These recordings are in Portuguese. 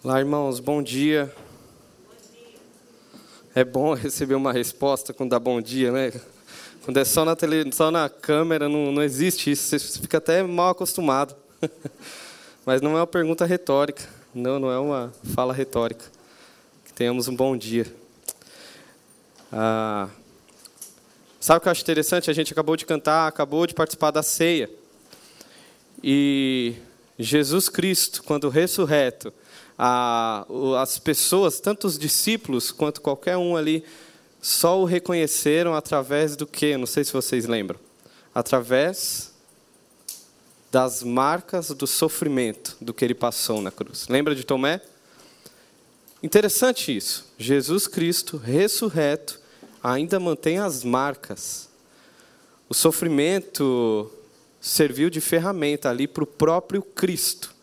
Olá, irmãos, bom dia. É bom receber uma resposta quando dá bom dia, né? Quando é só na, tele, só na câmera, não, não existe isso, você fica até mal acostumado. Mas não é uma pergunta retórica, não, não é uma fala retórica. Que tenhamos um bom dia. Ah, sabe o que eu acho interessante? A gente acabou de cantar, acabou de participar da ceia. E Jesus Cristo, quando ressurreto, a, as pessoas, tanto os discípulos quanto qualquer um ali, só o reconheceram através do que? Não sei se vocês lembram. Através das marcas do sofrimento do que ele passou na cruz. Lembra de Tomé? Interessante isso. Jesus Cristo, ressurreto, ainda mantém as marcas. O sofrimento serviu de ferramenta ali para o próprio Cristo.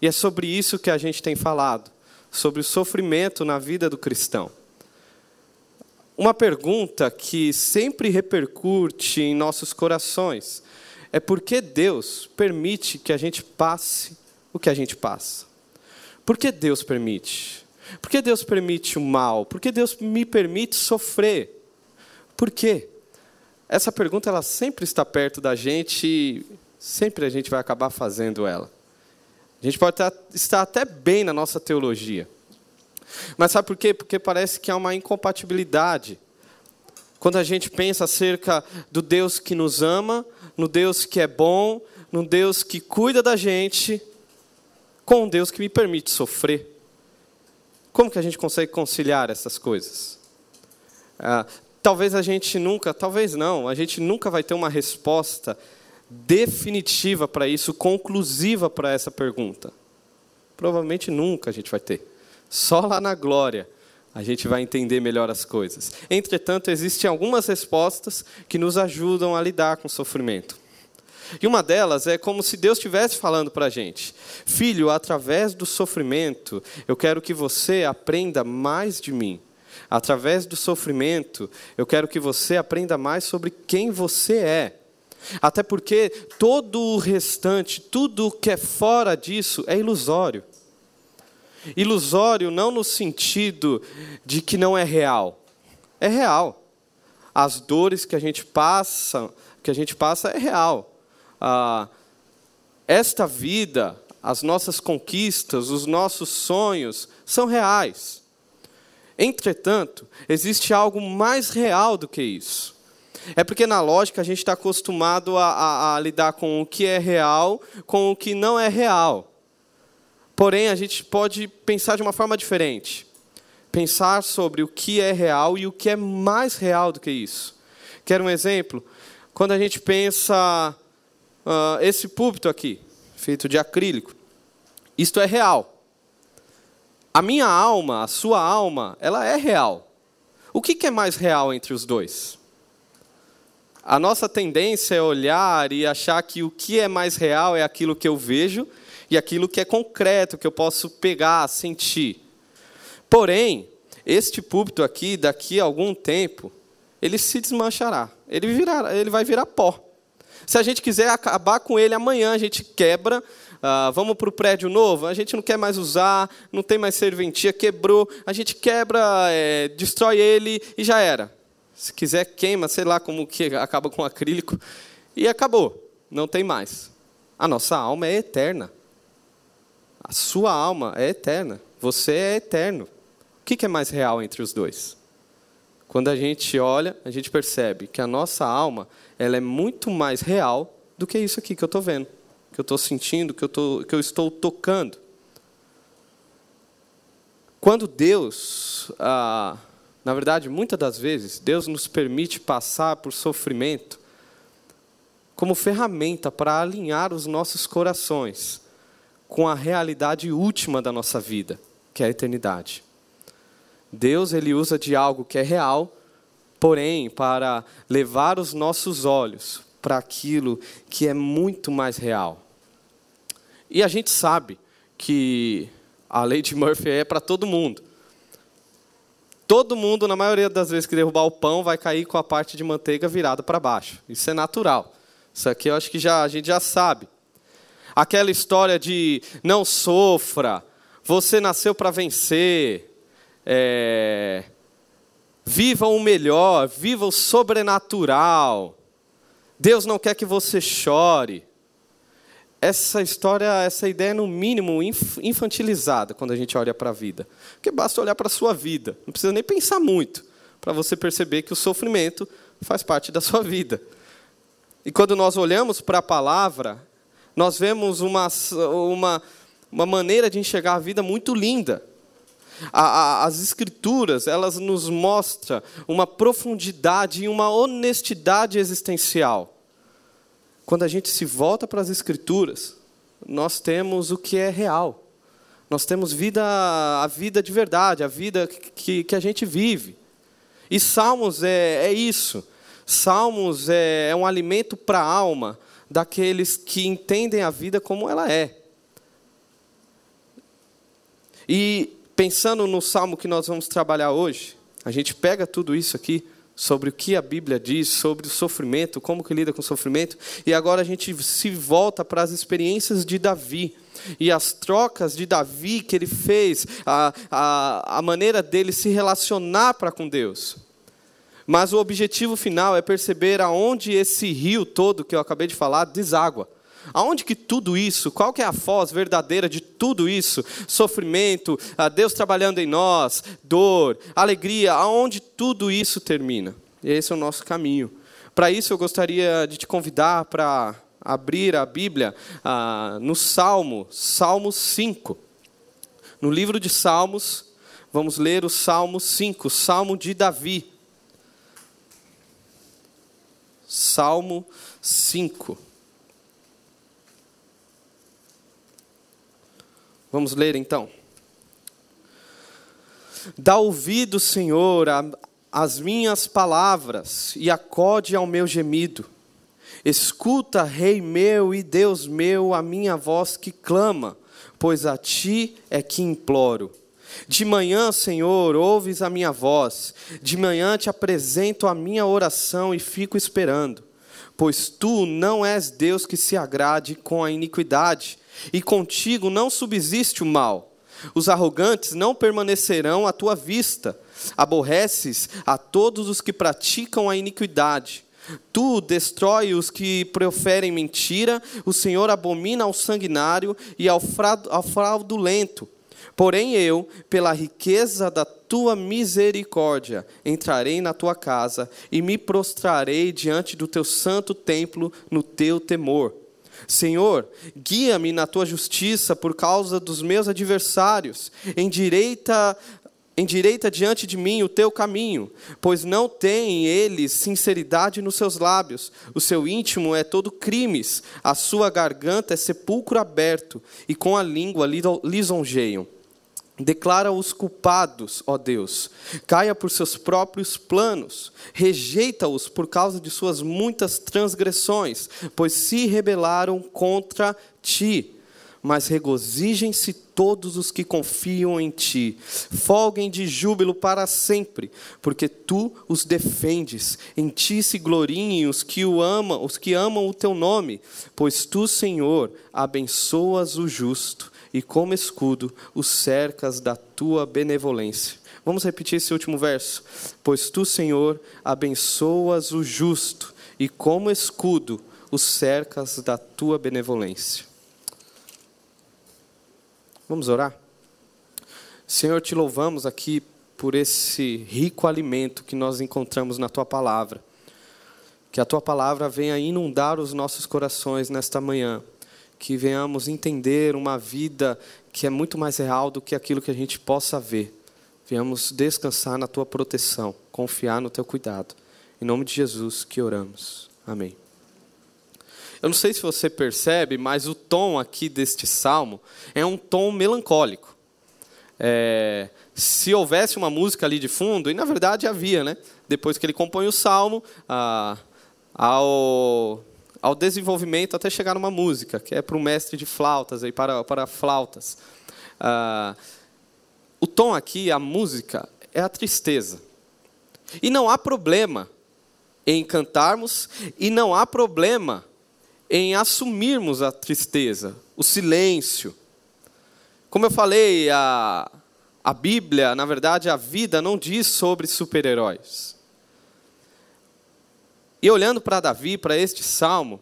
E é sobre isso que a gente tem falado, sobre o sofrimento na vida do cristão. Uma pergunta que sempre repercute em nossos corações é por que Deus permite que a gente passe o que a gente passa? Por que Deus permite? Por que Deus permite o mal? Por que Deus me permite sofrer? Por quê? Essa pergunta ela sempre está perto da gente e sempre a gente vai acabar fazendo ela. A gente pode estar até bem na nossa teologia. Mas sabe por quê? Porque parece que há uma incompatibilidade. Quando a gente pensa acerca do Deus que nos ama, no Deus que é bom, no Deus que cuida da gente, com um Deus que me permite sofrer. Como que a gente consegue conciliar essas coisas? Ah, talvez a gente nunca, talvez não, a gente nunca vai ter uma resposta definitiva para isso, conclusiva para essa pergunta? Provavelmente nunca a gente vai ter. Só lá na glória a gente vai entender melhor as coisas. Entretanto, existem algumas respostas que nos ajudam a lidar com o sofrimento. E uma delas é como se Deus estivesse falando para a gente: Filho, através do sofrimento, eu quero que você aprenda mais de mim. Através do sofrimento, eu quero que você aprenda mais sobre quem você é. Até porque todo o restante, tudo que é fora disso, é ilusório. Ilusório não no sentido de que não é real. É real. As dores que a gente passa, que a gente passa é real. Ah, esta vida, as nossas conquistas, os nossos sonhos são reais. Entretanto, existe algo mais real do que isso. É porque na lógica a gente está acostumado a, a, a, lidar com o que é real, com o que não é real. Porém, a gente pode pensar de uma forma diferente. Pensar sobre o que é real e o que é mais real do que isso. Quer um exemplo? Quando a gente pensa uh, esse púlpito aqui, feito de acrílico, isto é real. A minha alma, a sua alma, ela é real. O que, que é mais real entre os dois? A nossa tendência é olhar e achar que o que é mais real é aquilo que eu vejo e aquilo que é concreto, que eu posso pegar, sentir. Porém, este púlpito aqui, daqui a algum tempo, ele se desmanchará. Ele, virará, ele vai virar pó. Se a gente quiser acabar com ele amanhã, a gente quebra, ah, vamos para o prédio novo, a gente não quer mais usar, não tem mais serventia, quebrou, a gente quebra, é, destrói ele e já era. Se quiser, queima, sei lá como que acaba com acrílico. E acabou. Não tem mais. A nossa alma é eterna. A sua alma é eterna. Você é eterno. O que é mais real entre os dois? Quando a gente olha, a gente percebe que a nossa alma ela é muito mais real do que isso aqui que eu estou vendo, que eu estou sentindo, que eu, tô, que eu estou tocando. Quando Deus ah, na verdade, muitas das vezes, Deus nos permite passar por sofrimento como ferramenta para alinhar os nossos corações com a realidade última da nossa vida, que é a eternidade. Deus ele usa de algo que é real, porém para levar os nossos olhos para aquilo que é muito mais real. E a gente sabe que a lei de Murphy é para todo mundo. Todo mundo, na maioria das vezes que derrubar o pão, vai cair com a parte de manteiga virada para baixo. Isso é natural. Isso aqui eu acho que já, a gente já sabe. Aquela história de não sofra, você nasceu para vencer, é, viva o melhor, viva o sobrenatural. Deus não quer que você chore. Essa história, essa ideia é no mínimo infantilizada quando a gente olha para a vida. Porque basta olhar para a sua vida, não precisa nem pensar muito para você perceber que o sofrimento faz parte da sua vida. E quando nós olhamos para a palavra, nós vemos uma, uma, uma maneira de enxergar a vida muito linda. A, a, as escrituras, elas nos mostram uma profundidade e uma honestidade existencial. Quando a gente se volta para as escrituras, nós temos o que é real. Nós temos vida, a vida de verdade, a vida que, que a gente vive. E Salmos é, é isso. Salmos é, é um alimento para a alma daqueles que entendem a vida como ela é. E pensando no salmo que nós vamos trabalhar hoje, a gente pega tudo isso aqui sobre o que a Bíblia diz sobre o sofrimento, como que lida com o sofrimento, e agora a gente se volta para as experiências de Davi e as trocas de Davi que ele fez, a, a, a maneira dele se relacionar para com Deus. Mas o objetivo final é perceber aonde esse rio todo que eu acabei de falar deságua. Aonde que tudo isso, qual que é a foz verdadeira de tudo isso? Sofrimento, Deus trabalhando em nós, dor, alegria, aonde tudo isso termina? Esse é o nosso caminho. Para isso eu gostaria de te convidar para abrir a Bíblia ah, no Salmo, Salmo 5. No livro de Salmos, vamos ler o Salmo 5, Salmo de Davi. Salmo 5. Vamos ler então. Dá ouvido, Senhor, às minhas palavras e acode ao meu gemido. Escuta, Rei meu e Deus meu, a minha voz que clama, pois a ti é que imploro. De manhã, Senhor, ouves a minha voz, de manhã te apresento a minha oração e fico esperando, pois tu não és Deus que se agrade com a iniquidade, e contigo não subsiste o mal. Os arrogantes não permanecerão à tua vista. Aborreces a todos os que praticam a iniquidade. Tu destrói os que proferem mentira, o Senhor abomina ao sanguinário e ao fraudulento. Porém eu, pela riqueza da tua misericórdia, entrarei na tua casa e me prostrarei diante do teu santo templo no teu temor. Senhor, guia-me na tua justiça por causa dos meus adversários, endireita endireita diante de mim o teu caminho, pois não tem eles sinceridade nos seus lábios. O seu íntimo é todo crimes, a sua garganta é sepulcro aberto, e com a língua lisonjeiam. Declara os culpados, ó Deus, caia por seus próprios planos, rejeita-os por causa de suas muitas transgressões, pois se rebelaram contra ti. Mas regozijem-se todos os que confiam em ti, folguem de júbilo para sempre, porque tu os defendes. Em ti se gloriem os que o amam, os que amam o teu nome, pois tu, Senhor, abençoas o justo e como escudo os cercas da tua benevolência. Vamos repetir esse último verso. Pois tu, Senhor, abençoas o justo e como escudo os cercas da tua benevolência. Vamos orar? Senhor, te louvamos aqui por esse rico alimento que nós encontramos na tua palavra. Que a tua palavra venha inundar os nossos corações nesta manhã que venhamos entender uma vida que é muito mais real do que aquilo que a gente possa ver. Venhamos descansar na tua proteção, confiar no teu cuidado. Em nome de Jesus que oramos. Amém. Eu não sei se você percebe, mas o tom aqui deste salmo é um tom melancólico. É, se houvesse uma música ali de fundo, e na verdade havia, né? Depois que ele compõe o salmo, ao ao desenvolvimento até chegar numa música, que é para o mestre de flautas, aí, para, para flautas. Ah, o tom aqui, a música, é a tristeza. E não há problema em cantarmos, e não há problema em assumirmos a tristeza, o silêncio. Como eu falei, a, a Bíblia, na verdade, a vida não diz sobre super-heróis. E olhando para Davi, para este salmo,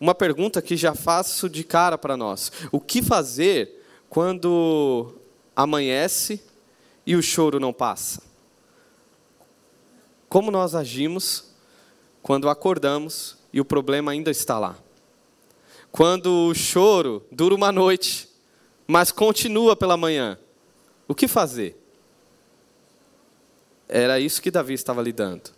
uma pergunta que já faço de cara para nós: o que fazer quando amanhece e o choro não passa? Como nós agimos quando acordamos e o problema ainda está lá? Quando o choro dura uma noite, mas continua pela manhã, o que fazer? Era isso que Davi estava lidando.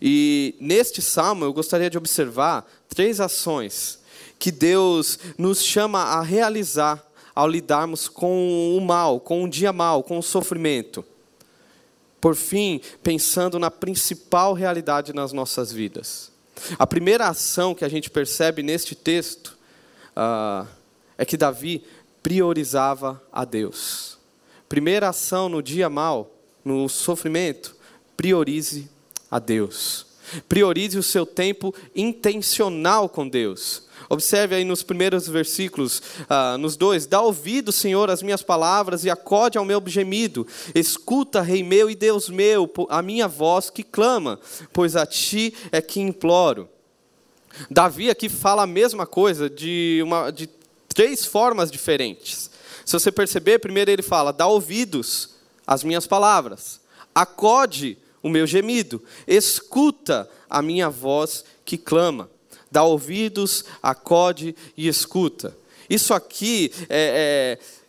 E neste salmo eu gostaria de observar três ações que Deus nos chama a realizar ao lidarmos com o mal, com um dia mal, com o sofrimento. Por fim, pensando na principal realidade nas nossas vidas. A primeira ação que a gente percebe neste texto uh, é que Davi priorizava a Deus. Primeira ação no dia mal, no sofrimento, priorize a Deus. Priorize o seu tempo intencional com Deus. Observe aí nos primeiros versículos, ah, nos dois: Dá ouvido, Senhor, às minhas palavras e acode ao meu gemido. Escuta, Rei meu e Deus meu, a minha voz que clama, pois a ti é que imploro. Davi aqui fala a mesma coisa de, uma, de três formas diferentes. Se você perceber, primeiro ele fala: Dá ouvidos às minhas palavras, acode o meu gemido, escuta a minha voz que clama, dá ouvidos, acode e escuta. Isso aqui é, é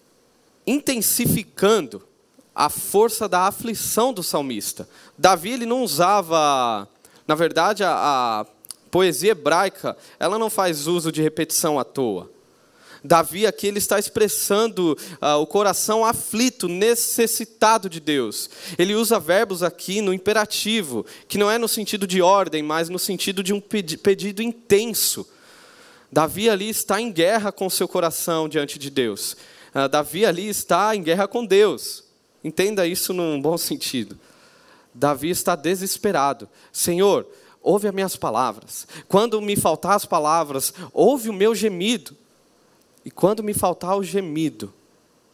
intensificando a força da aflição do salmista. Davi ele não usava, na verdade, a, a poesia hebraica, ela não faz uso de repetição à toa. Davi aqui ele está expressando uh, o coração aflito, necessitado de Deus. Ele usa verbos aqui no imperativo, que não é no sentido de ordem, mas no sentido de um pedido intenso. Davi ali está em guerra com seu coração diante de Deus. Uh, Davi ali está em guerra com Deus. Entenda isso num bom sentido. Davi está desesperado. Senhor, ouve as minhas palavras. Quando me faltar as palavras, ouve o meu gemido. E quando me faltar o gemido,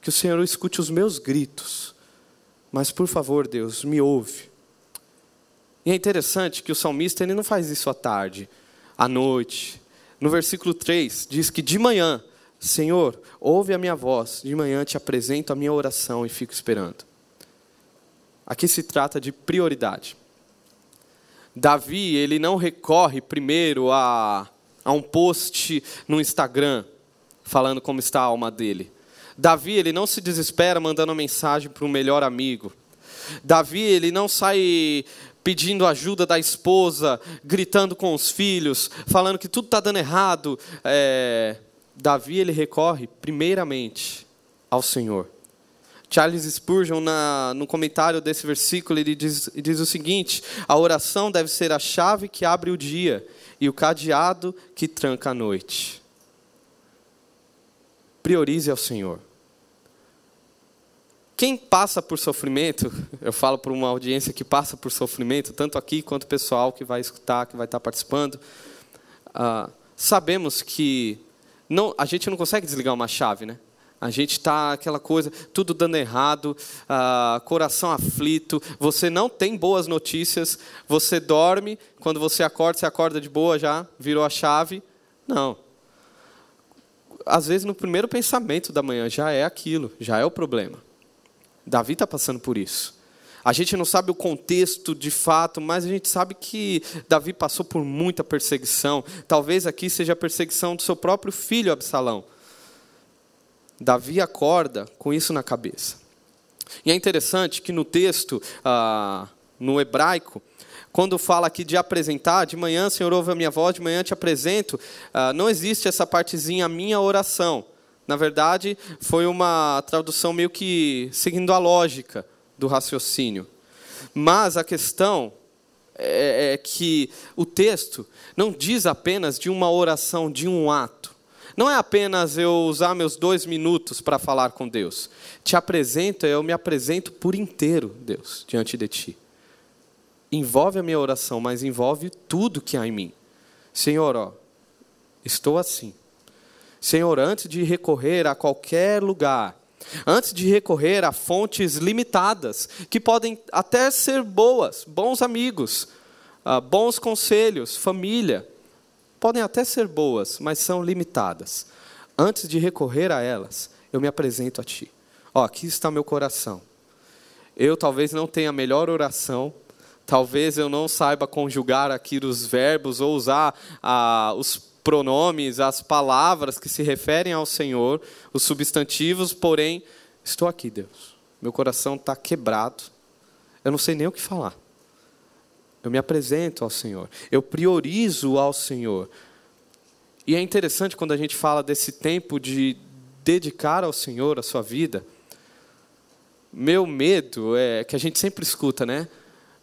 que o Senhor escute os meus gritos. Mas por favor, Deus, me ouve. E é interessante que o salmista ele não faz isso à tarde, à noite. No versículo 3 diz que de manhã, Senhor, ouve a minha voz, de manhã te apresento a minha oração e fico esperando. Aqui se trata de prioridade. Davi, ele não recorre primeiro a, a um post no Instagram, falando como está a alma dele. Davi, ele não se desespera mandando mensagem para o melhor amigo. Davi, ele não sai pedindo ajuda da esposa, gritando com os filhos, falando que tudo está dando errado. É... Davi, ele recorre primeiramente ao Senhor. Charles Spurgeon, na, no comentário desse versículo, ele diz, ele diz o seguinte: a oração deve ser a chave que abre o dia e o cadeado que tranca a noite priorize ao Senhor. Quem passa por sofrimento, eu falo para uma audiência que passa por sofrimento, tanto aqui quanto o pessoal que vai escutar, que vai estar participando, ah, sabemos que não, a gente não consegue desligar uma chave, né? A gente está aquela coisa, tudo dando errado, ah, coração aflito, você não tem boas notícias, você dorme, quando você acorda, você acorda de boa já, virou a chave. Não às vezes no primeiro pensamento da manhã já é aquilo, já é o problema. Davi está passando por isso. A gente não sabe o contexto de fato, mas a gente sabe que Davi passou por muita perseguição. Talvez aqui seja a perseguição do seu próprio filho Absalão. Davi acorda com isso na cabeça. E é interessante que no texto, ah, no hebraico, quando fala aqui de apresentar, de manhã, Senhor, ouve a minha voz, de manhã te apresento, uh, não existe essa partezinha, minha oração. Na verdade, foi uma tradução meio que seguindo a lógica do raciocínio. Mas a questão é, é que o texto não diz apenas de uma oração, de um ato. Não é apenas eu usar meus dois minutos para falar com Deus. Te apresento, eu me apresento por inteiro, Deus, diante de Ti envolve a minha oração, mas envolve tudo que há em mim. Senhor, ó, estou assim. Senhor, antes de recorrer a qualquer lugar, Antes de recorrer a fontes limitadas, que podem até ser boas, bons amigos, ah, bons conselhos, família, podem até ser boas, mas são limitadas. Antes de recorrer a elas, eu me apresento a Ti. Ó, aqui está meu coração. Eu talvez não tenha a melhor oração, talvez eu não saiba conjugar aqui os verbos ou usar ah, os pronomes, as palavras que se referem ao Senhor, os substantivos, porém, estou aqui, Deus. Meu coração está quebrado. Eu não sei nem o que falar. Eu me apresento ao Senhor. Eu priorizo ao Senhor. E é interessante quando a gente fala desse tempo de dedicar ao Senhor a sua vida. Meu medo é que a gente sempre escuta, né?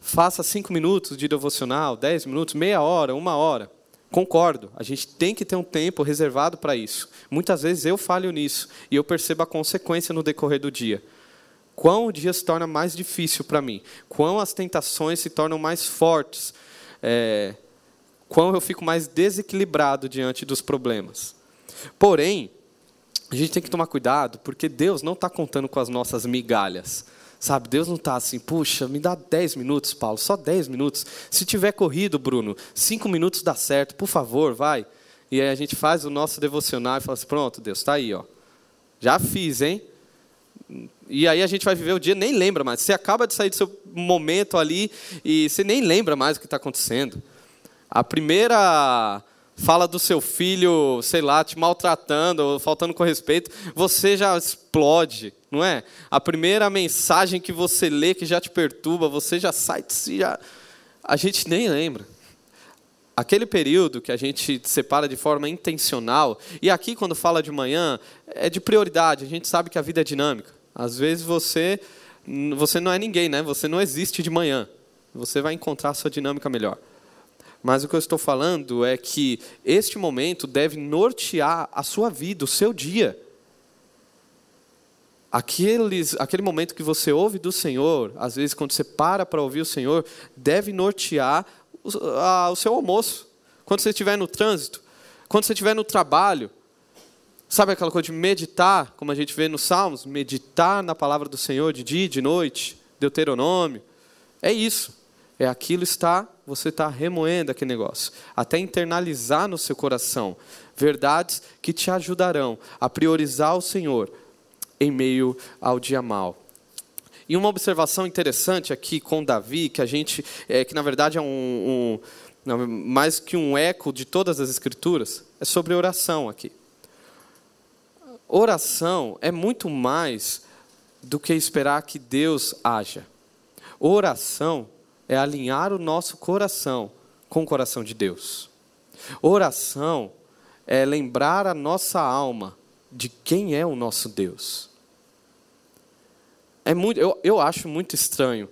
Faça cinco minutos de devocional, dez minutos, meia hora, uma hora. Concordo, a gente tem que ter um tempo reservado para isso. Muitas vezes eu falho nisso e eu percebo a consequência no decorrer do dia. Quão o dia se torna mais difícil para mim, quão as tentações se tornam mais fortes, é, quão eu fico mais desequilibrado diante dos problemas. Porém, a gente tem que tomar cuidado, porque Deus não está contando com as nossas migalhas. Sabe, Deus não está assim, puxa, me dá 10 minutos, Paulo, só 10 minutos. Se tiver corrido, Bruno, 5 minutos dá certo, por favor, vai. E aí a gente faz o nosso devocional e fala assim, pronto, Deus, está aí, ó. Já fiz, hein? E aí a gente vai viver o dia, nem lembra mais. Você acaba de sair do seu momento ali e você nem lembra mais o que está acontecendo. A primeira fala do seu filho, sei lá, te maltratando ou faltando com respeito, você já explode, não é? A primeira mensagem que você lê que já te perturba, você já sai de si, já... a gente nem lembra. Aquele período que a gente separa de forma intencional, e aqui quando fala de manhã, é de prioridade, a gente sabe que a vida é dinâmica. Às vezes você você não é ninguém, né? Você não existe de manhã. Você vai encontrar a sua dinâmica melhor. Mas o que eu estou falando é que este momento deve nortear a sua vida, o seu dia. Aqueles, aquele momento que você ouve do Senhor, às vezes quando você para para ouvir o Senhor, deve nortear o, a, o seu almoço. Quando você estiver no trânsito, quando você estiver no trabalho, sabe aquela coisa de meditar, como a gente vê nos Salmos, meditar na palavra do Senhor de dia de noite, Deuteronômio. É isso. É aquilo está, você está remoendo aquele negócio, até internalizar no seu coração verdades que te ajudarão a priorizar o Senhor em meio ao dia mal. E uma observação interessante aqui com Davi, que a gente, é, que na verdade é um, um mais que um eco de todas as escrituras, é sobre oração aqui. Oração é muito mais do que esperar que Deus haja. Oração é alinhar o nosso coração com o coração de Deus. Oração é lembrar a nossa alma de quem é o nosso Deus. É muito, eu, eu acho muito estranho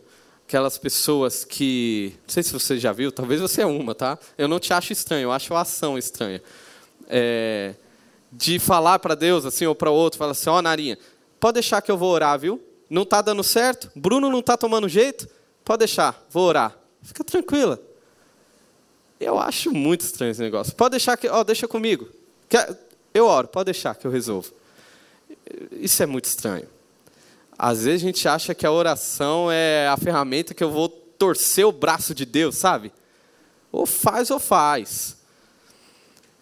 aquelas pessoas que. Não sei se você já viu, talvez você é uma, tá? Eu não te acho estranho, eu acho a ação estranha. É, de falar para Deus assim ou para outro, fala assim: Ó, oh, Narinha, pode deixar que eu vou orar, viu? Não está dando certo? Bruno não está tomando jeito? Pode deixar, vou orar. Fica tranquila. Eu acho muito estranho esse negócio. Pode deixar que, ó, deixa comigo. Eu oro, pode deixar que eu resolvo. Isso é muito estranho. Às vezes a gente acha que a oração é a ferramenta que eu vou torcer o braço de Deus, sabe? Ou faz ou faz.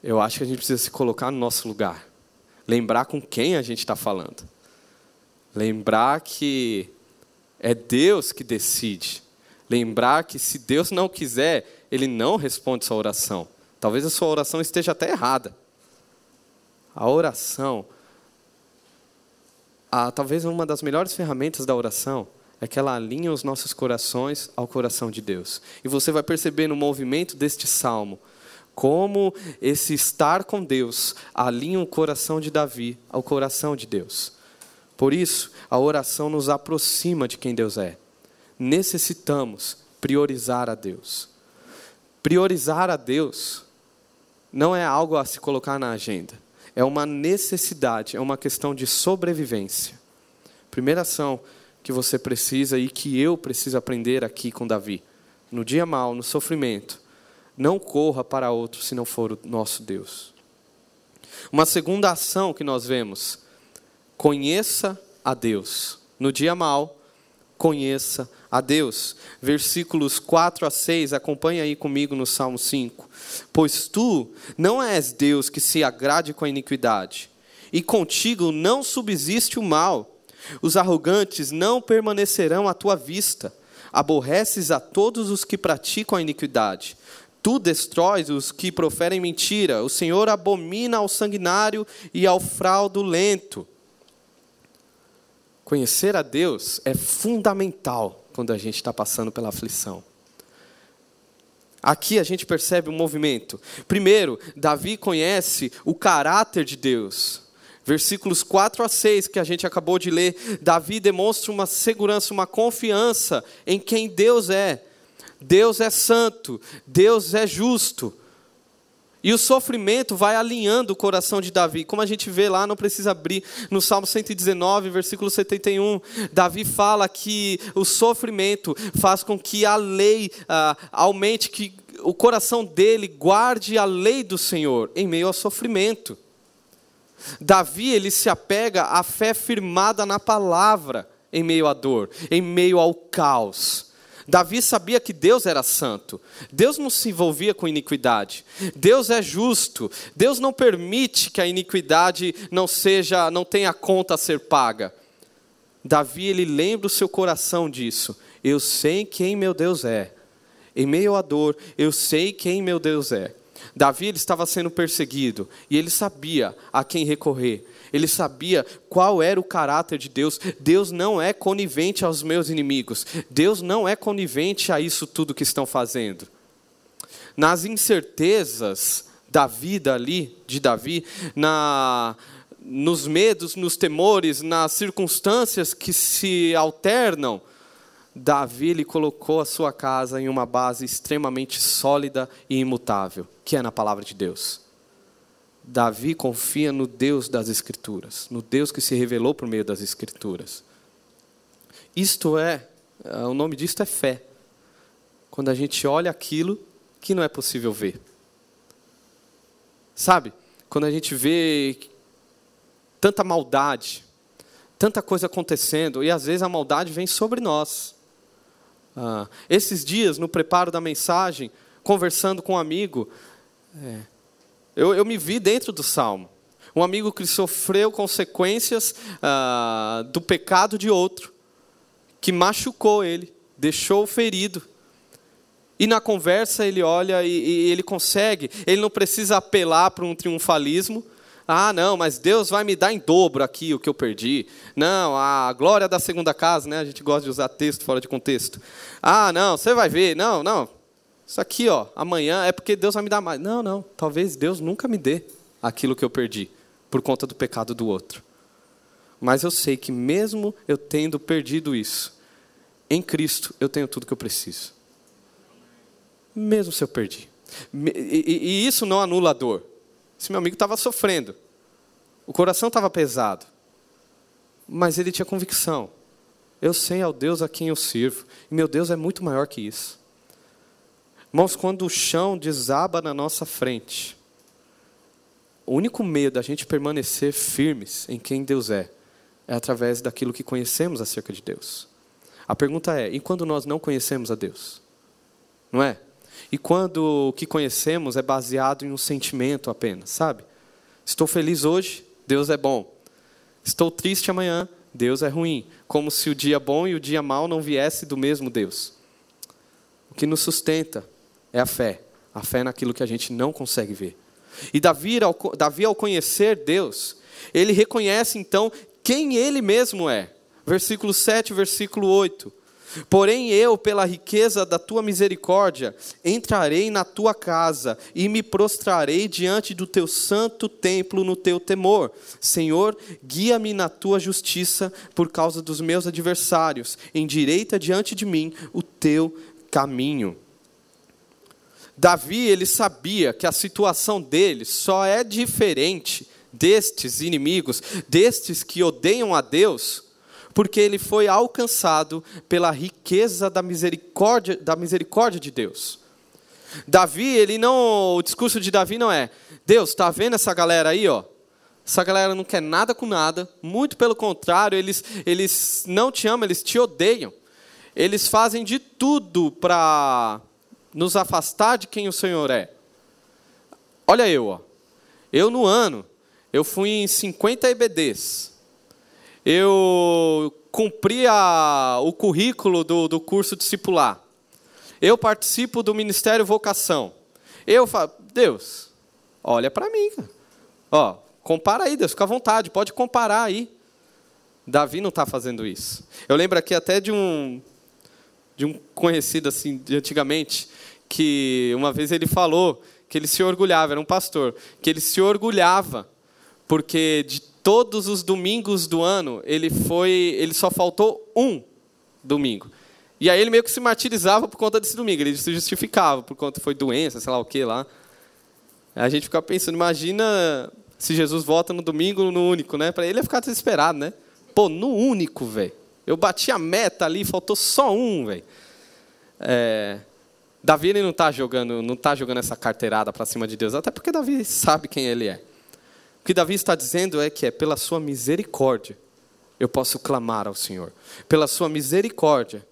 Eu acho que a gente precisa se colocar no nosso lugar. Lembrar com quem a gente está falando. Lembrar que é Deus que decide. Lembrar que se Deus não quiser, Ele não responde sua oração. Talvez a sua oração esteja até errada. A oração, a, talvez uma das melhores ferramentas da oração é que ela alinha os nossos corações ao coração de Deus. E você vai perceber no movimento deste salmo como esse estar com Deus alinha o coração de Davi ao coração de Deus. Por isso, a oração nos aproxima de quem Deus é. Necessitamos priorizar a Deus. Priorizar a Deus não é algo a se colocar na agenda. É uma necessidade, é uma questão de sobrevivência. Primeira ação que você precisa e que eu preciso aprender aqui com Davi. No dia mal, no sofrimento, não corra para outro se não for o nosso Deus. Uma segunda ação que nós vemos Conheça a Deus. No dia mal, conheça a Deus. Versículos 4 a 6, acompanha aí comigo no Salmo 5. Pois tu não és Deus que se agrade com a iniquidade, e contigo não subsiste o mal. Os arrogantes não permanecerão à tua vista. Aborreces a todos os que praticam a iniquidade. Tu destróis os que proferem mentira. O Senhor abomina ao sanguinário e ao fraudulento. Conhecer a Deus é fundamental quando a gente está passando pela aflição. Aqui a gente percebe um movimento. Primeiro, Davi conhece o caráter de Deus. Versículos 4 a 6 que a gente acabou de ler, Davi demonstra uma segurança, uma confiança em quem Deus é. Deus é santo, Deus é justo. E o sofrimento vai alinhando o coração de Davi. Como a gente vê lá, não precisa abrir, no Salmo 119, versículo 71, Davi fala que o sofrimento faz com que a lei ah, aumente, que o coração dele guarde a lei do Senhor em meio ao sofrimento. Davi, ele se apega à fé firmada na palavra em meio à dor, em meio ao caos. Davi sabia que Deus era santo. Deus não se envolvia com iniquidade. Deus é justo. Deus não permite que a iniquidade não seja, não tenha conta a ser paga. Davi ele lembra o seu coração disso. Eu sei quem meu Deus é. Em meio à dor, eu sei quem meu Deus é. Davi ele estava sendo perseguido e ele sabia a quem recorrer. Ele sabia qual era o caráter de Deus. Deus não é conivente aos meus inimigos. Deus não é conivente a isso tudo que estão fazendo. Nas incertezas da vida ali, de Davi, na, nos medos, nos temores, nas circunstâncias que se alternam, Davi ele colocou a sua casa em uma base extremamente sólida e imutável, que é na palavra de Deus. Davi confia no Deus das Escrituras, no Deus que se revelou por meio das Escrituras. Isto é, eh, o nome disto é fé. Quando a gente olha aquilo que não é possível ver. Sabe? Quando a gente vê tanta maldade, tanta coisa acontecendo, e às vezes a maldade vem sobre nós. Ah, esses dias, no preparo da mensagem, conversando com um amigo, é, eu, eu me vi dentro do salmo. Um amigo que sofreu consequências ah, do pecado de outro, que machucou ele, deixou ferido. E na conversa ele olha e, e ele consegue, ele não precisa apelar para um triunfalismo, ah, não, mas Deus vai me dar em dobro aqui o que eu perdi. Não, a glória da segunda casa, né? A gente gosta de usar texto fora de contexto. Ah, não, você vai ver. Não, não. Isso aqui, ó, amanhã é porque Deus vai me dar mais. Não, não. Talvez Deus nunca me dê aquilo que eu perdi por conta do pecado do outro. Mas eu sei que mesmo eu tendo perdido isso, em Cristo eu tenho tudo que eu preciso. Mesmo se eu perdi. E, isso não anula a dor. Esse meu amigo estava sofrendo. O coração estava pesado. Mas ele tinha convicção. Eu sei ao Deus a quem eu sirvo. E meu Deus é muito maior que isso. Irmãos, quando o chão desaba na nossa frente, o único meio da gente permanecer firmes em quem Deus é, é através daquilo que conhecemos acerca de Deus. A pergunta é: e quando nós não conhecemos a Deus? Não é? E quando o que conhecemos é baseado em um sentimento apenas, sabe? Estou feliz hoje, Deus é bom. Estou triste amanhã, Deus é ruim. Como se o dia bom e o dia mau não viesse do mesmo Deus. O que nos sustenta é a fé. A fé naquilo que a gente não consegue ver. E Davi ao, Davi, ao conhecer Deus, ele reconhece então quem ele mesmo é. Versículo 7, versículo 8. Porém, eu, pela riqueza da tua misericórdia, entrarei na tua casa e me prostrarei diante do teu santo templo no teu temor. Senhor, guia-me na tua justiça por causa dos meus adversários. Endireita diante de mim o teu caminho. Davi, ele sabia que a situação dele só é diferente destes inimigos, destes que odeiam a Deus, porque ele foi alcançado pela riqueza da misericórdia, da misericórdia de Deus. Davi, ele não, o discurso de Davi não é: Deus, está vendo essa galera aí, ó? Essa galera não quer nada com nada, muito pelo contrário, eles, eles não te amam, eles te odeiam. Eles fazem de tudo para nos afastar de quem o Senhor é. Olha eu, ó. Eu no ano, eu fui em 50 EBDs. Eu cumpri a, o currículo do, do curso discipular. Eu participo do Ministério Vocação. Eu falo, Deus, olha para mim. Ó, compara aí, Deus, fica à vontade, pode comparar aí. Davi não está fazendo isso. Eu lembro aqui até de um, de um conhecido assim de antigamente, que uma vez ele falou que ele se orgulhava, era um pastor, que ele se orgulhava porque de todos os domingos do ano, ele foi, ele só faltou um domingo. E aí ele meio que se martirizava por conta desse domingo, ele se justificava por conta foi doença, sei lá o que lá. A gente fica pensando, imagina se Jesus volta no domingo no único, né? Para ele ia ficar desesperado, né? Pô, no único, velho. Eu bati a meta ali, faltou só um, velho. É, Davi ele não está jogando, não tá jogando essa carteirada para cima de Deus, até porque Davi sabe quem ele é. O que Davi está dizendo é que é pela sua misericórdia eu posso clamar ao Senhor. Pela sua misericórdia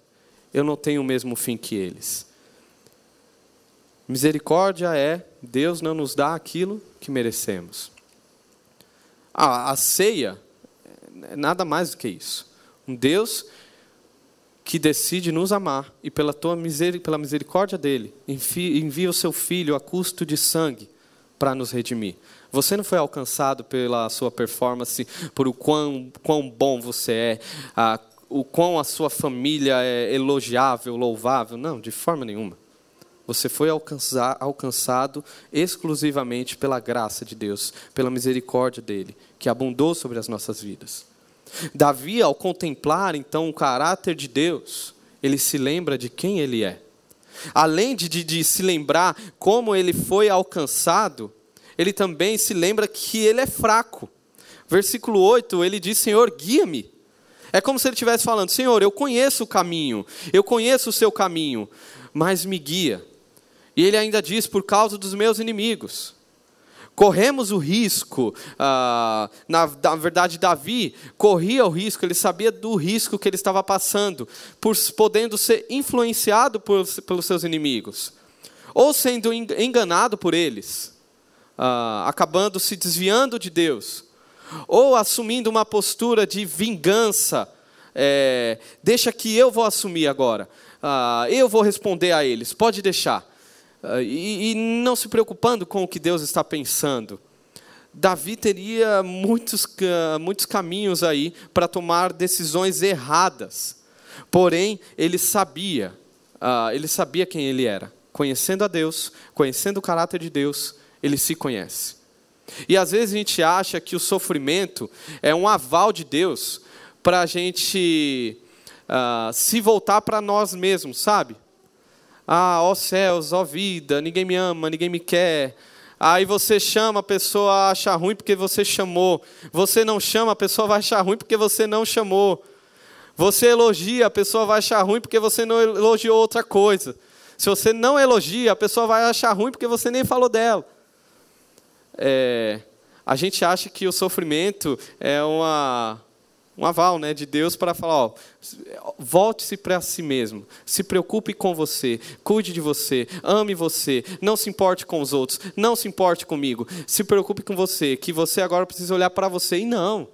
eu não tenho o mesmo fim que eles. Misericórdia é Deus não nos dá aquilo que merecemos. A ceia é nada mais do que isso. Um Deus que decide nos amar e pela tua pela misericórdia dele envia o seu filho a custo de sangue para nos redimir. Você não foi alcançado pela sua performance, por o quão, quão bom você é, a, o quão a sua família é elogiável, louvável. Não, de forma nenhuma. Você foi alcançar, alcançado exclusivamente pela graça de Deus, pela misericórdia dele, que abundou sobre as nossas vidas. Davi, ao contemplar então o caráter de Deus, ele se lembra de quem ele é. Além de, de, de se lembrar como ele foi alcançado, ele também se lembra que ele é fraco. Versículo 8, ele diz: Senhor, guia-me. É como se ele estivesse falando: Senhor, eu conheço o caminho, eu conheço o seu caminho, mas me guia. E ele ainda diz: por causa dos meus inimigos. Corremos o risco, ah, na, na, verdade, Davi corria o risco, ele sabia do risco que ele estava passando, por podendo ser influenciado por, pelos seus inimigos, ou sendo enganado por eles ah, acabando se desviando de Deus, ou assumindo uma postura de vingança, é, deixa que eu vou assumir agora, ah, eu vou responder a eles, pode deixar, e, e não se preocupando com o que Deus está pensando. Davi teria muitos, muitos caminhos aí para tomar decisões erradas. Porém, ele sabia, uh, ele sabia quem ele era. Conhecendo a Deus, conhecendo o caráter de Deus, ele se conhece. E às vezes a gente acha que o sofrimento é um aval de Deus para a gente uh, se voltar para nós mesmos, sabe? Ah, ó céus, ó vida, ninguém me ama, ninguém me quer. Aí você chama, a pessoa acha ruim porque você chamou. Você não chama, a pessoa vai achar ruim porque você não chamou. Você elogia, a pessoa vai achar ruim porque você não elogiou outra coisa. Se você não elogia, a pessoa vai achar ruim porque você nem falou dela é, a gente acha que o sofrimento é uma, um aval né, de Deus para falar: volte-se para si mesmo, se preocupe com você, cuide de você, ame você, não se importe com os outros, não se importe comigo, se preocupe com você, que você agora precisa olhar para você. E não.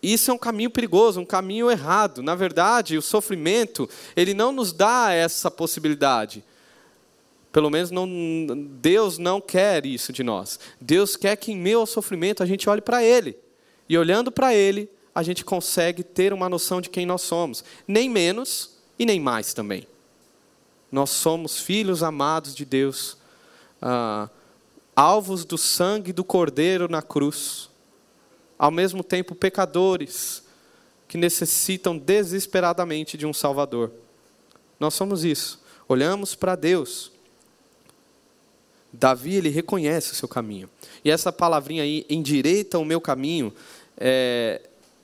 Isso é um caminho perigoso, um caminho errado. Na verdade, o sofrimento, ele não nos dá essa possibilidade. Pelo menos não, Deus não quer isso de nós. Deus quer que em meio ao sofrimento a gente olhe para Ele. E olhando para Ele, a gente consegue ter uma noção de quem nós somos. Nem menos e nem mais também. Nós somos filhos amados de Deus, ah, alvos do sangue do Cordeiro na cruz. Ao mesmo tempo, pecadores que necessitam desesperadamente de um Salvador. Nós somos isso. Olhamos para Deus Davi ele reconhece o seu caminho. E essa palavrinha aí, endireita o meu caminho, é,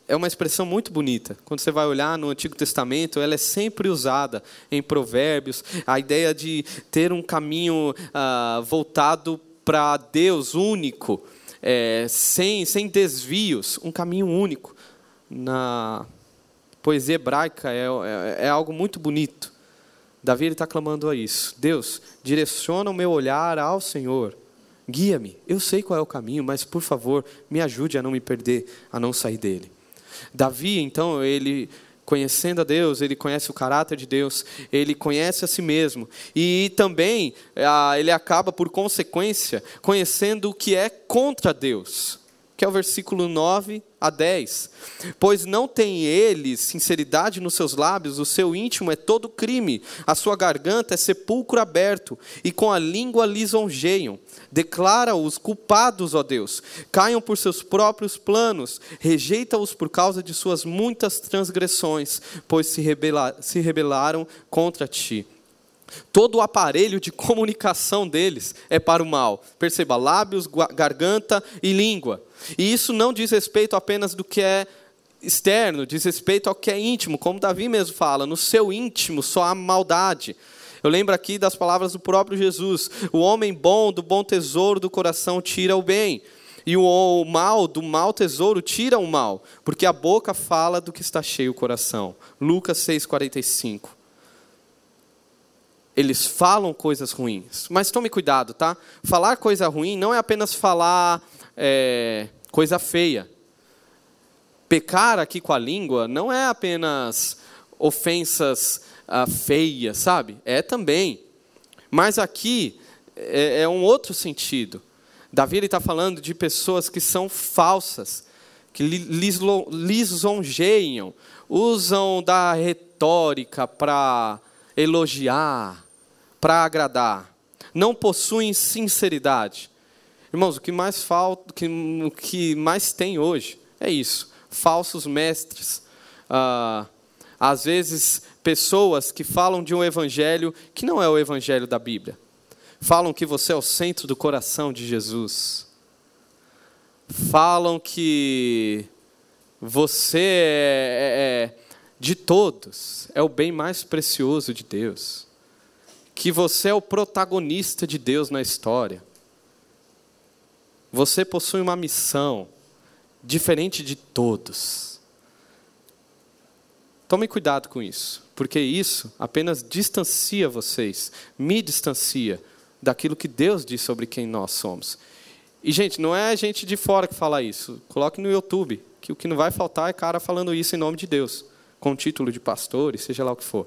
é uma expressão muito bonita. Quando você vai olhar no Antigo Testamento, ela é sempre usada em Provérbios. A ideia de ter um caminho ah, voltado para Deus único. é, sem, sem desvios, um caminho único. Na poesia hebraica é, é, é algo muito bonito. Davi está clamando a isso. Deus, direciona o meu olhar ao Senhor. Guia-me. Eu sei qual é o caminho, mas por favor, me ajude a não me perder, a não sair dele. Davi, então, ele conhecendo a Deus, ele conhece o caráter de Deus, ele conhece a si mesmo. E também ah, ele acaba, por consequência, conhecendo o que é contra Deus, que é o versículo 9 a 10. Pois não tem eles sinceridade nos seus lábios, o seu íntimo é todo crime, a sua garganta é sepulcro aberto, e com a língua lisonjeiam. Declara-os culpados, ó Deus. Caiam por seus próprios planos. Rejeita-os por causa de suas muitas transgressões, pois se, se rebelaram contra ti. Todo o aparelho de comunicação deles é para o mal. Perceba, lábios, garganta e língua. E isso não diz respeito apenas do que é externo, diz respeito ao que é íntimo, como Davi mesmo fala, no seu íntimo só há maldade. Eu lembro aqui das palavras do próprio Jesus: o homem bom do bom tesouro do coração tira o bem, e o mal do mau tesouro tira o mal, porque a boca fala do que está cheio o coração. Lucas 6,45. Eles falam coisas ruins, mas tome cuidado, tá? Falar coisa ruim não é apenas falar é, coisa feia. Pecar aqui com a língua não é apenas ofensas ah, feia, sabe? É também. Mas aqui é, é um outro sentido. Davi está falando de pessoas que são falsas, que lisonjeiam, usam da retórica para elogiar, para agradar, não possuem sinceridade. Irmãos, o que mais falta, o que mais tem hoje é isso: falsos mestres. Ah, às vezes pessoas que falam de um evangelho que não é o evangelho da Bíblia. Falam que você é o centro do coração de Jesus. Falam que você é, é, é de todos, é o bem mais precioso de Deus. Que você é o protagonista de Deus na história. Você possui uma missão diferente de todos. Tome cuidado com isso, porque isso apenas distancia vocês, me distancia daquilo que Deus diz sobre quem nós somos. E, gente, não é gente de fora que fala isso. Coloque no YouTube, que o que não vai faltar é cara falando isso em nome de Deus, com título de pastor e seja lá o que for.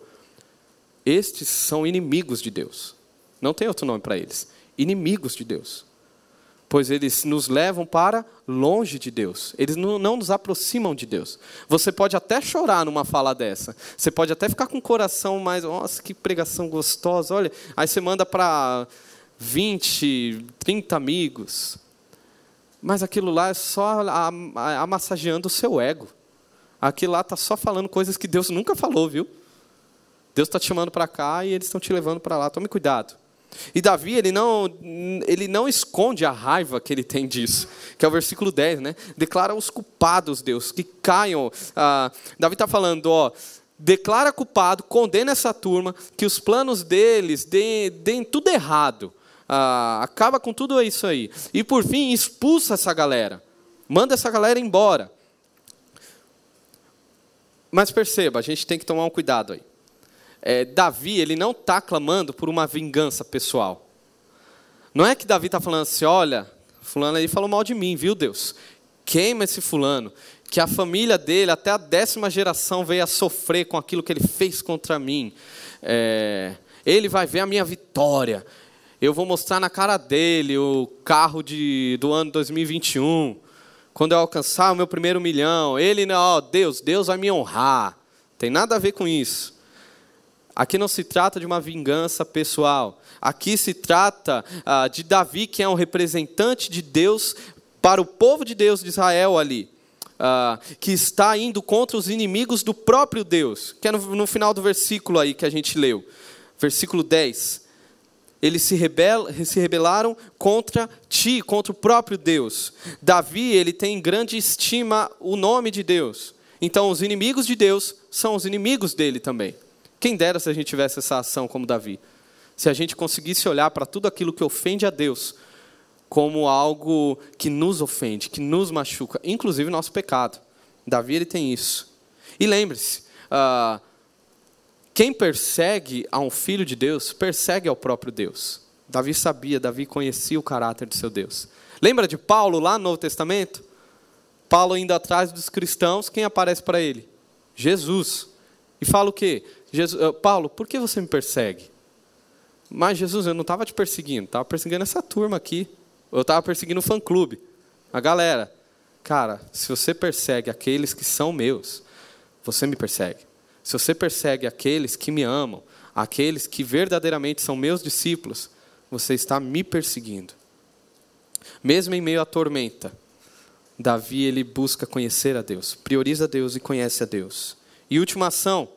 Estes são inimigos de Deus. Não tem outro nome para eles. Inimigos de Deus pois eles nos levam para longe de Deus. Eles não, nos aproximam de Deus. Você pode até chorar numa fala dessa. Você pode até ficar com o coração mais, nossa, que pregação gostosa. Olha, aí você manda para 20, 30 amigos. Mas aquilo lá é só amassageando o seu ego. Aquilo lá está só falando coisas que Deus nunca falou, viu? Deus está te chamando para cá e eles estão te levando para lá. Tome cuidado. E Davi, ele não, ele não esconde a raiva que ele tem disso, que é o versículo 10, né? Declara os culpados, Deus, que caiam. Ah, Davi está falando, ó, declara culpado, condena essa turma, que os planos deles deem, deem tudo errado. Ah, acaba com tudo isso aí. E por fim, expulsa essa galera. Manda essa galera embora. Mas perceba, a gente tem que tomar um cuidado aí é, Davi ele não está clamando por uma vingança pessoal. Não é que Davi está falando assim, olha, fulano aí falou mal de mim, viu Deus? Queima esse fulano, que a família dele, até a décima geração, veio a sofrer com aquilo que ele fez contra mim. É, ele vai ver a minha vitória. Eu vou mostrar na cara dele o carro de, do ano 2021. Quando eu alcançar o meu primeiro milhão, ele, ó, Deus, Deus vai me honrar. Tem nada a ver com isso. Aqui não se trata de uma vingança pessoal. Aqui se trata ah, de Davi, que é um representante de Deus para o povo de Deus de Israel ali. Ah, que está indo contra os inimigos do próprio Deus. Que é no, no final do versículo aí que a gente leu. Versículo 10 eles se, rebel, se, rebelaram contra ti, contra o próprio Deus. Davi, ele tem grande estima o nome de Deus. Então, os inimigos de Deus são os inimigos dele também. Quem dera se a gente tivesse essa ação como Davi. Se a gente conseguisse olhar para tudo aquilo que ofende a Deus como algo que nos ofende, que nos machuca, inclusive nosso pecado. Davi ele tem isso. E lembre-se, uh, quem persegue a um filho de Deus, persegue ao próprio Deus. Davi sabia, Davi conhecia o caráter de seu Deus. Lembra de Paulo lá no Novo Testamento? Paulo indo atrás dos cristãos, quem aparece para ele? Jesus. E fala o quê? Jesus, uh, Paulo, por que você me persegue? Mas Jesus, eu não estava te perseguindo, estava perseguindo essa turma aqui. Eu estava perseguindo o fã-clube, a galera. Cara, se você persegue aqueles que são meus, você me persegue. Se você persegue aqueles que me amam, aqueles que verdadeiramente são meus discípulos, você está me perseguindo. Mesmo em meio à tormenta, Davi ele busca conhecer a Deus, prioriza Deus e conhece a Deus. E última ação,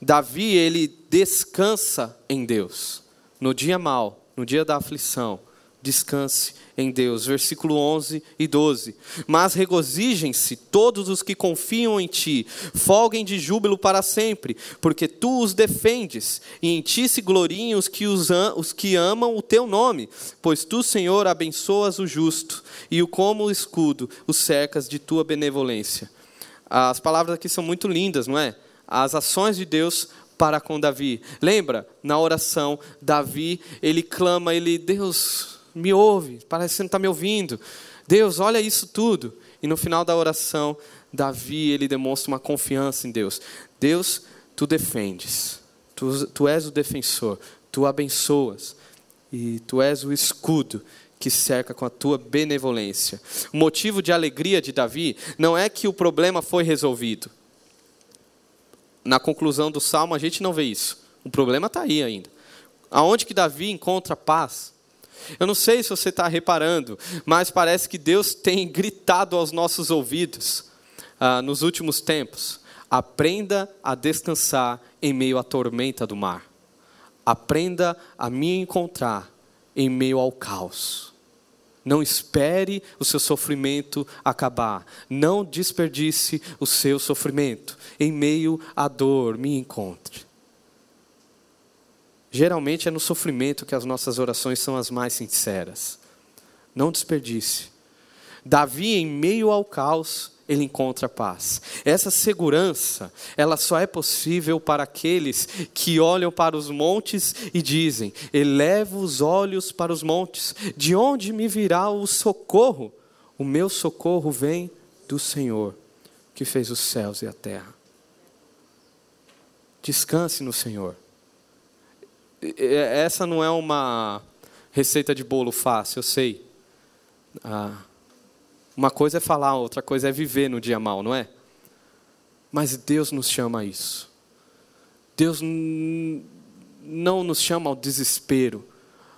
Davi ele descansa em Deus. No dia mal, no dia da aflição, descanse em Deus. Versículo 11 e 12. Mas regozijem-se todos os que confiam em ti, folguem de júbilo para sempre, porque tu os defendes, e em ti se gloriem os que, os, os que amam o teu nome, pois tu, Senhor, abençoas o justo, e o como escudo os cercas de tua benevolência. As palavras aqui são muito lindas, não é? As ações de Deus para com Davi. Lembra? Na oração, Davi, ele clama, ele, Deus, me ouve, parece que você não está me ouvindo. Deus, olha isso tudo. E no final da oração, Davi, ele demonstra uma confiança em Deus. Deus, tu defendes, tu, tu és o defensor, tu abençoas, e tu és o escudo que cerca com a tua benevolência. O motivo de alegria de Davi não é que o problema foi resolvido. Na conclusão do salmo, a gente não vê isso. O problema está aí ainda. Aonde que Davi encontra paz? Eu não sei se você está reparando, mas parece que Deus tem gritado aos nossos ouvidos ah, nos últimos tempos: aprenda a descansar em meio à tormenta do mar. Aprenda a me encontrar em meio ao caos. Não espere o seu sofrimento acabar. Não desperdice o seu sofrimento. Em meio à dor, me encontre. Geralmente é no sofrimento que as nossas orações são as mais sinceras. Não desperdice. Davi, em meio ao caos, ele encontra paz. Essa segurança, ela só é possível para aqueles que olham para os montes e dizem: Elevo os olhos para os montes, de onde me virá o socorro? O meu socorro vem do Senhor, que fez os céus e a terra. Descanse no Senhor essa não é uma receita de bolo fácil, eu sei. Ah, uma coisa é falar, outra coisa é viver no dia mal, não é? Mas Deus nos chama a isso. Deus não nos chama ao desespero,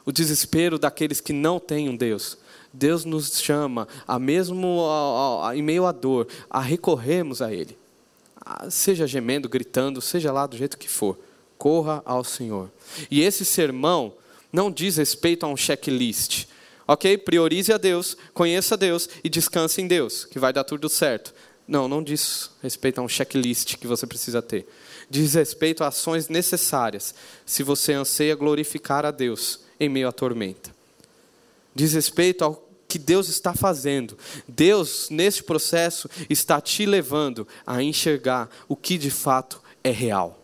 o desespero daqueles que não têm um Deus. Deus nos chama a mesmo a, a, em meio à dor, a recorrermos a Ele. Ah, seja gemendo, gritando, seja lá do jeito que for corra ao Senhor. E esse sermão não diz respeito a um checklist. Ok? Priorize a Deus, conheça Deus e descanse em Deus, que vai dar tudo certo. Não, não diz respeito a um checklist que você precisa ter. Diz respeito a ações necessárias se você anseia glorificar a Deus em meio à tormenta. Diz respeito ao que Deus está fazendo. Deus, nesse processo, está te levando a enxergar o que de fato é real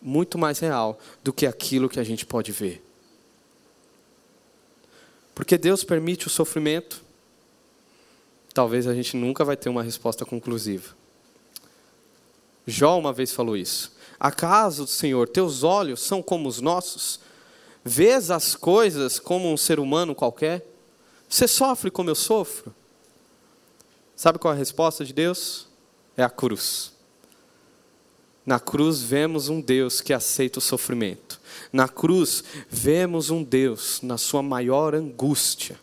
muito mais real do que aquilo que a gente pode ver. Porque Deus permite o sofrimento, talvez a gente nunca vai ter uma resposta conclusiva. Jó uma vez falou isso. Acaso, Senhor, teus olhos são como os nossos? Vês as coisas como um ser humano qualquer? Você sofre como eu sofro? Sabe qual é a resposta de Deus? É a cruz. Na cruz vemos um Deus que aceita o sofrimento. Na cruz vemos um Deus na sua maior angústia.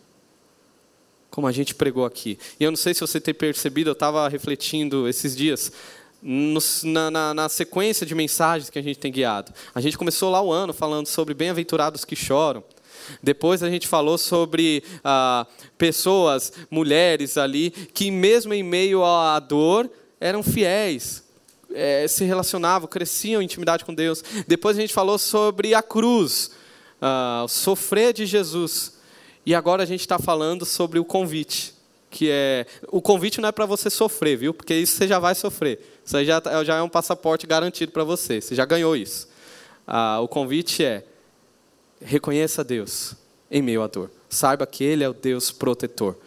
Como a gente pregou aqui. E eu não sei se você tem percebido, eu estava refletindo esses dias na, na, na, sequência de mensagens que a gente tem guiado. A gente começou lá o ano falando sobre bem-aventurados que choram. Depois a gente falou sobre ah, pessoas, mulheres ali, que mesmo em meio à dor eram fiéis, é, se relacionavam, cresciam em intimidade com Deus. Depois a gente falou sobre a cruz, uh, sofrer de Jesus. E agora a gente está falando sobre o convite, que é o convite não é para você sofrer, viu? Porque isso você já vai sofrer. Isso aí já, já é um passaporte garantido para você. Você já ganhou isso. Ah, o convite é reconheça Deus em meio à dor. Saiba que Ele é o Deus protetor.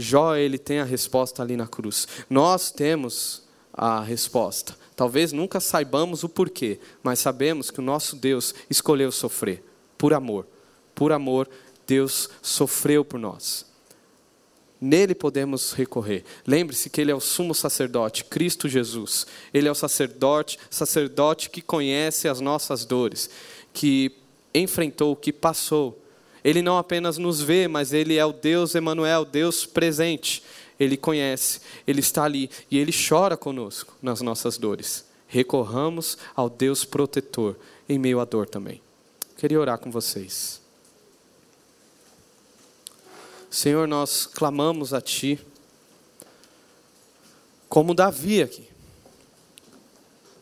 Jó, ele tem a resposta ali na cruz. Nós temos a resposta. Talvez nunca saibamos o porquê, mas sabemos que o nosso Deus escolheu sofrer por amor. Por amor, Deus sofreu por nós. Nele podemos recorrer. Lembre-se que ele é o sumo sacerdote, Cristo Jesus. Ele é o sacerdote, sacerdote que conhece as nossas dores, que enfrentou, que passou. Ele não apenas nos vê, mas ele é o Deus Emanuel, Deus presente. Ele conhece, ele está ali e ele chora conosco nas nossas dores. Recorramos ao Deus protetor em meio à dor também. Queria orar com vocês. Senhor, nós clamamos a Ti, como Davi aqui.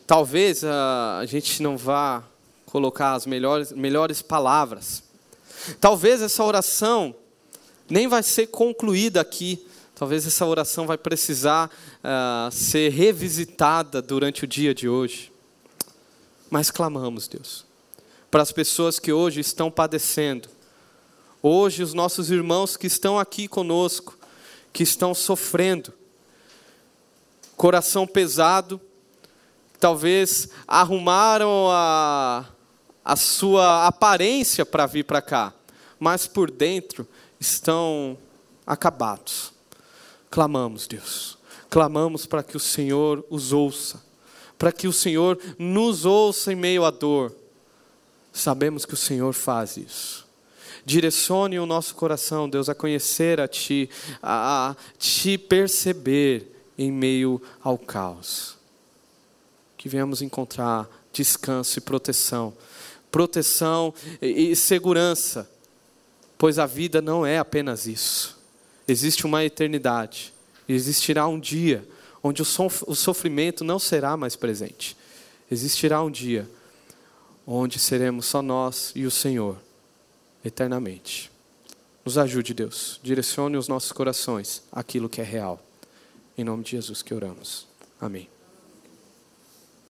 Talvez a, a gente não vá colocar as melhores, melhores palavras. Talvez essa oração nem vai ser concluída aqui. Talvez essa oração vai precisar uh, ser revisitada durante o dia de hoje. Mas clamamos, Deus, para as pessoas que hoje estão padecendo, Hoje, os nossos irmãos que estão aqui conosco, que estão sofrendo, coração pesado, talvez arrumaram a, a sua aparência para vir para cá, mas por dentro estão acabados. Clamamos, Deus, clamamos para que o Senhor os ouça, para que o Senhor nos ouça em meio à dor. Sabemos que o Senhor faz isso. Direcione o nosso coração, Deus, a conhecer a Ti, a, Te perceber em meio ao caos. Que venhamos encontrar descanso e proteção. Proteção e segurança, pois a vida não é apenas isso. Existe uma eternidade. Existirá um dia onde o sofrimento não será mais presente. Existirá um dia onde seremos só nós e o Senhor eternamente. Nos ajude, Deus. Direcione os nossos corações aquilo que é real. Em nome de Jesus que oramos. Amém.